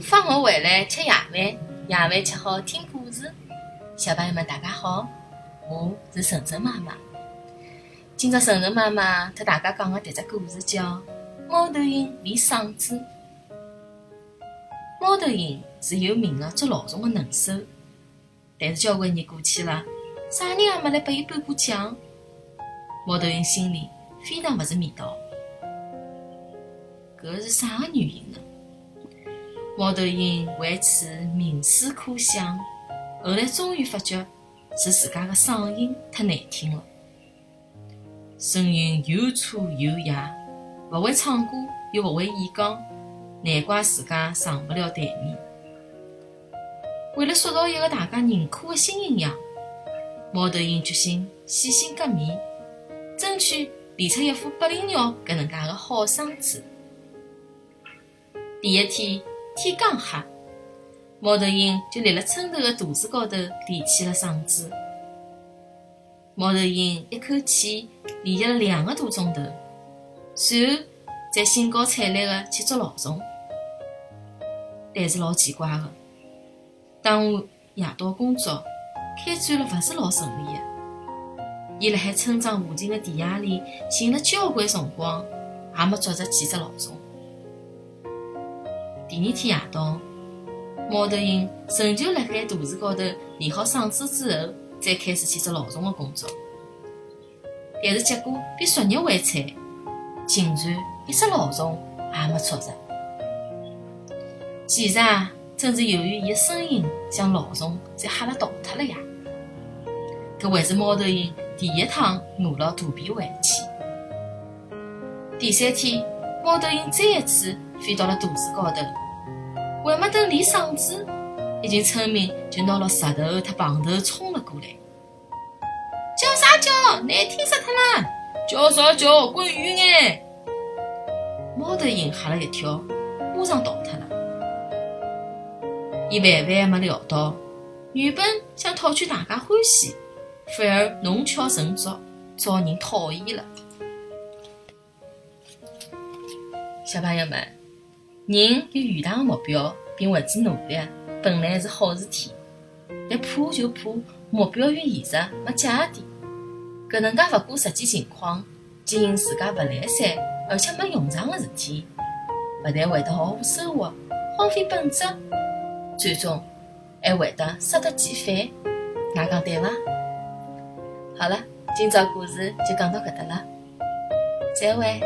放学回来吃夜饭，夜饭吃好听故事。小朋友们，大家好，我是晨晨妈妈。今朝晨晨妈妈特大家讲的迭只故事叫《猫头鹰练嗓子》。猫头鹰是有名的捉老鼠的能手，但是交关年过去了，啥人也没来拨伊颁过奖。猫头鹰心里非常勿是味道，搿是啥个原因呢？猫头鹰为此冥思苦想，后来终于发觉是自家的嗓音太难听了，声音又粗又哑，勿会唱歌又勿会演讲，难怪自家上不了台面。为了塑造一个大家认可的新形象，猫头鹰决心洗心革面，争取练出一副八零鸟搿能介的好嗓子。第一天。天刚黑，猫头鹰就立辣村头的大树高头练起了嗓子。猫头鹰一口气练习了两个多钟头，随后再兴高采烈地去捉老鼠。但是老奇怪的，当晚夜到工作，开展了勿是老顺利的。伊辣海村庄附近的田野里寻了交关辰光，也没捉着几只老鼠。第二天夜到，猫头鹰仍旧辣盖大树高头练好嗓子之后，再开始去捉老鼠的工作。但是结果比昨日还惨，竟然一只老鼠也没捉着。其实啊，正是由于伊的声音将老鼠侪吓了逃脱了呀。搿还是猫头鹰第一趟饿牢肚皮回去。第三天，猫头鹰再一次飞到了肚子高头。还没等练嗓子，一群村民就拿了石头和棒头冲了过来。叫啥叫？难听死脱了！叫啥叫？滚远眼！猫头鹰吓了一跳，马上逃脱了。伊万万没料到，原本想讨取大家欢喜，反而弄巧成拙，遭人讨厌了。小朋友们。人有远大的目标，并为之努力，本来是好事体。但怕就怕目标与现实没结合点，搿能介勿顾实际情况，经营自家勿来三而且没用场的事体，勿但会得毫无收获，荒废本职，最终还会得适得其反。㑚讲对伐？好了，今朝故事就讲到搿搭了，再会。